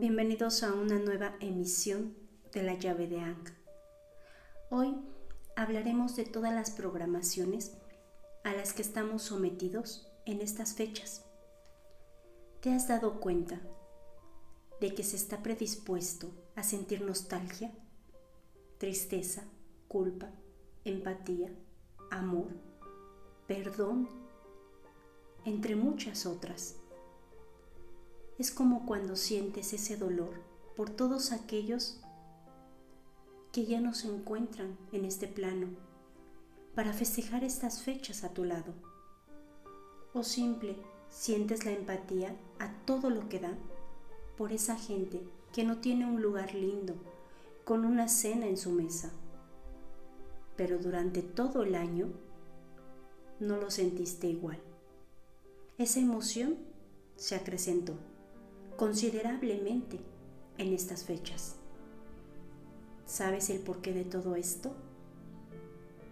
Bienvenidos a una nueva emisión de la llave de Ang. Hoy hablaremos de todas las programaciones a las que estamos sometidos en estas fechas. ¿Te has dado cuenta de que se está predispuesto a sentir nostalgia, tristeza, culpa, empatía, amor, perdón, entre muchas otras? Es como cuando sientes ese dolor por todos aquellos que ya no se encuentran en este plano para festejar estas fechas a tu lado. O simple, sientes la empatía a todo lo que da por esa gente que no tiene un lugar lindo con una cena en su mesa. Pero durante todo el año no lo sentiste igual. Esa emoción se acrecentó considerablemente en estas fechas. ¿Sabes el porqué de todo esto?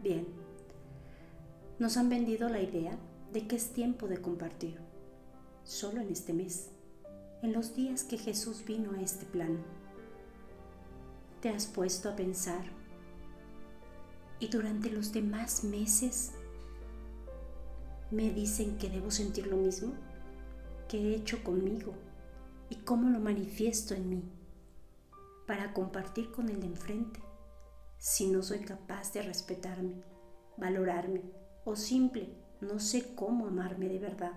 Bien, nos han vendido la idea de que es tiempo de compartir, solo en este mes, en los días que Jesús vino a este plano. ¿Te has puesto a pensar? ¿Y durante los demás meses me dicen que debo sentir lo mismo que he hecho conmigo y cómo lo manifiesto en mí para compartir con el de enfrente si no soy capaz de respetarme, valorarme o simple no sé cómo amarme de verdad?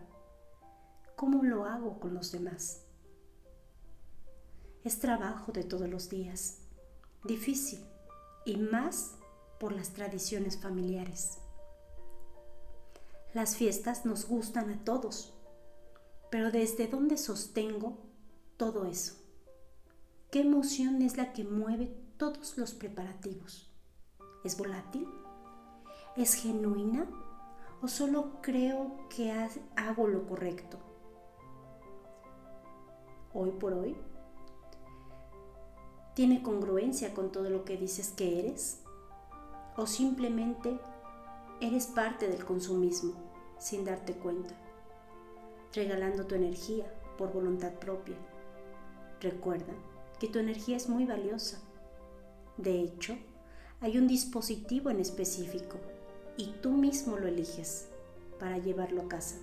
¿Cómo lo hago con los demás? Es trabajo de todos los días, difícil y más por las tradiciones familiares. Las fiestas nos gustan a todos, pero ¿desde dónde sostengo todo eso? ¿Qué emoción es la que mueve todos los preparativos? ¿Es volátil? ¿Es genuina? ¿O solo creo que hago lo correcto? Hoy por hoy, ¿tiene congruencia con todo lo que dices que eres? ¿O simplemente eres parte del consumismo sin darte cuenta, regalando tu energía por voluntad propia? Recuerda que tu energía es muy valiosa. De hecho, hay un dispositivo en específico y tú mismo lo eliges para llevarlo a casa,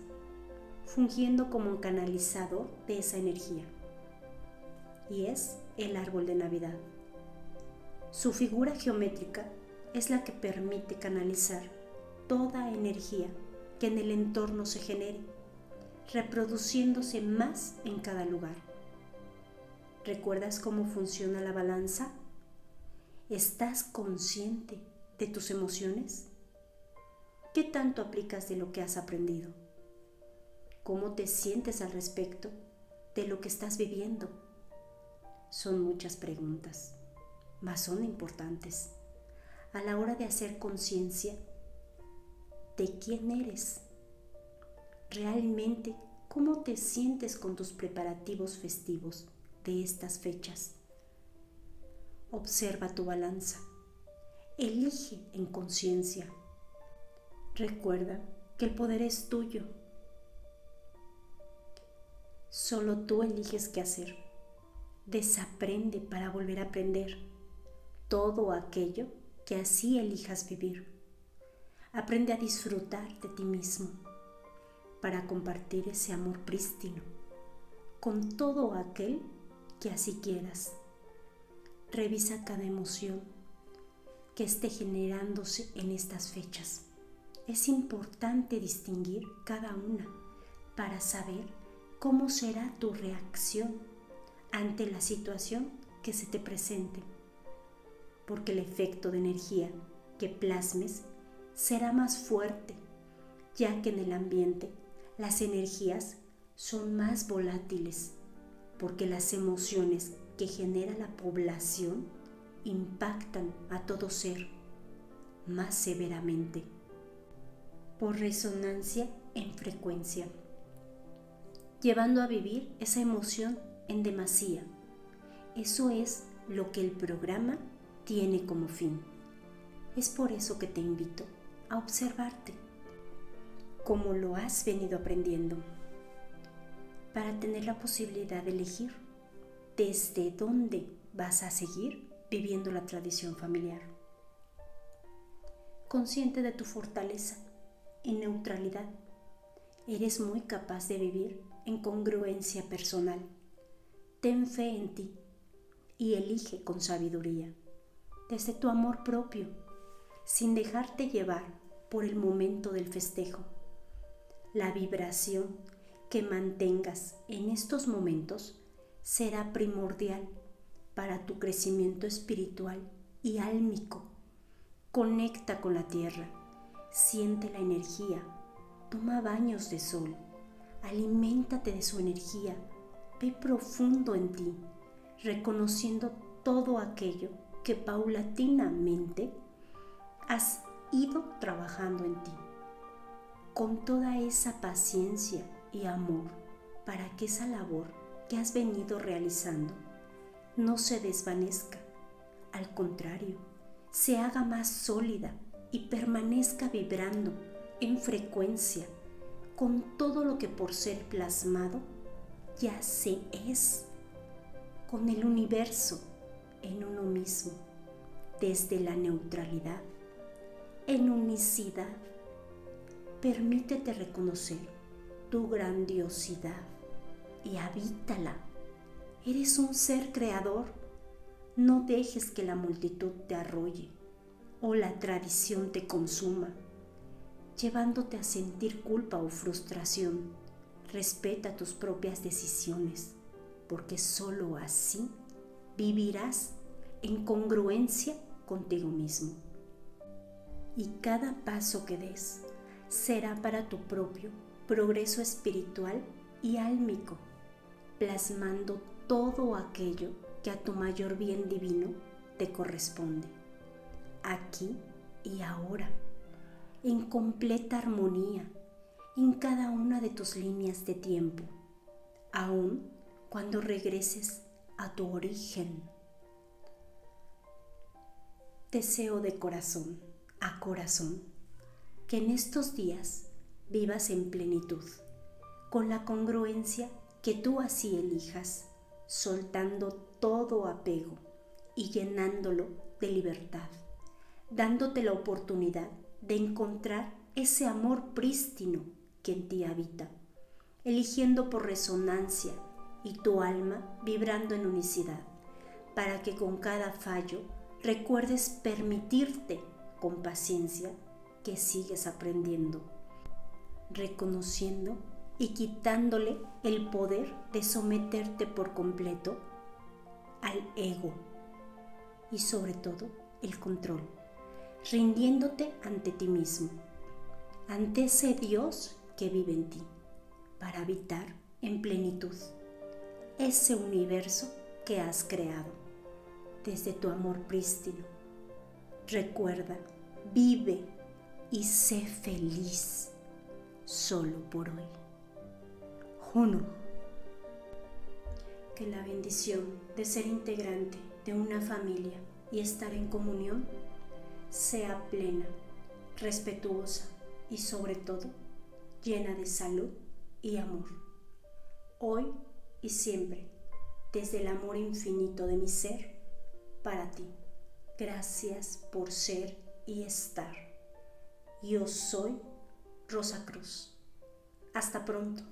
fungiendo como un canalizador de esa energía. Y es el árbol de Navidad. Su figura geométrica es la que permite canalizar toda energía que en el entorno se genere, reproduciéndose más en cada lugar. ¿Recuerdas cómo funciona la balanza? ¿Estás consciente de tus emociones? ¿Qué tanto aplicas de lo que has aprendido? ¿Cómo te sientes al respecto de lo que estás viviendo? Son muchas preguntas, mas son importantes a la hora de hacer conciencia de quién eres. Realmente, ¿cómo te sientes con tus preparativos festivos? De estas fechas. Observa tu balanza. Elige en conciencia. Recuerda que el poder es tuyo. Solo tú eliges qué hacer. Desaprende para volver a aprender todo aquello que así elijas vivir. Aprende a disfrutar de ti mismo para compartir ese amor prístino con todo aquel que así quieras. Revisa cada emoción que esté generándose en estas fechas. Es importante distinguir cada una para saber cómo será tu reacción ante la situación que se te presente, porque el efecto de energía que plasmes será más fuerte, ya que en el ambiente las energías son más volátiles porque las emociones que genera la población impactan a todo ser más severamente por resonancia en frecuencia, llevando a vivir esa emoción en demasía. Eso es lo que el programa tiene como fin. Es por eso que te invito a observarte, como lo has venido aprendiendo para tener la posibilidad de elegir desde dónde vas a seguir viviendo la tradición familiar. Consciente de tu fortaleza y neutralidad, eres muy capaz de vivir en congruencia personal. Ten fe en ti y elige con sabiduría, desde tu amor propio, sin dejarte llevar por el momento del festejo. La vibración que mantengas en estos momentos será primordial para tu crecimiento espiritual y álmico. Conecta con la tierra, siente la energía, toma baños de sol, aliméntate de su energía, ve profundo en ti, reconociendo todo aquello que paulatinamente has ido trabajando en ti, con toda esa paciencia y amor para que esa labor que has venido realizando no se desvanezca, al contrario, se haga más sólida y permanezca vibrando en frecuencia con todo lo que por ser plasmado ya se es, con el universo en uno mismo, desde la neutralidad, en unicidad. Permítete reconocer tu grandiosidad y habítala. Eres un ser creador. No dejes que la multitud te arrolle o la tradición te consuma, llevándote a sentir culpa o frustración. Respeta tus propias decisiones, porque sólo así vivirás en congruencia contigo mismo. Y cada paso que des será para tu propio progreso espiritual y álmico, plasmando todo aquello que a tu mayor bien divino te corresponde, aquí y ahora, en completa armonía en cada una de tus líneas de tiempo, aun cuando regreses a tu origen. Deseo de corazón a corazón que en estos días vivas en plenitud con la congruencia que tú así elijas, soltando todo apego y llenándolo de libertad, dándote la oportunidad de encontrar ese amor prístino que en ti habita, eligiendo por resonancia y tu alma vibrando en unicidad, para que con cada fallo recuerdes permitirte con paciencia que sigues aprendiendo, reconociendo y quitándole el poder de someterte por completo al ego y sobre todo el control, rindiéndote ante ti mismo, ante ese Dios que vive en ti, para habitar en plenitud ese universo que has creado desde tu amor prístino. Recuerda, vive y sé feliz solo por hoy. Juno. Que la bendición de ser integrante de una familia y estar en comunión sea plena, respetuosa y sobre todo llena de salud y amor. Hoy y siempre, desde el amor infinito de mi ser, para ti. Gracias por ser y estar. Yo soy Rosa Cruz. Hasta pronto.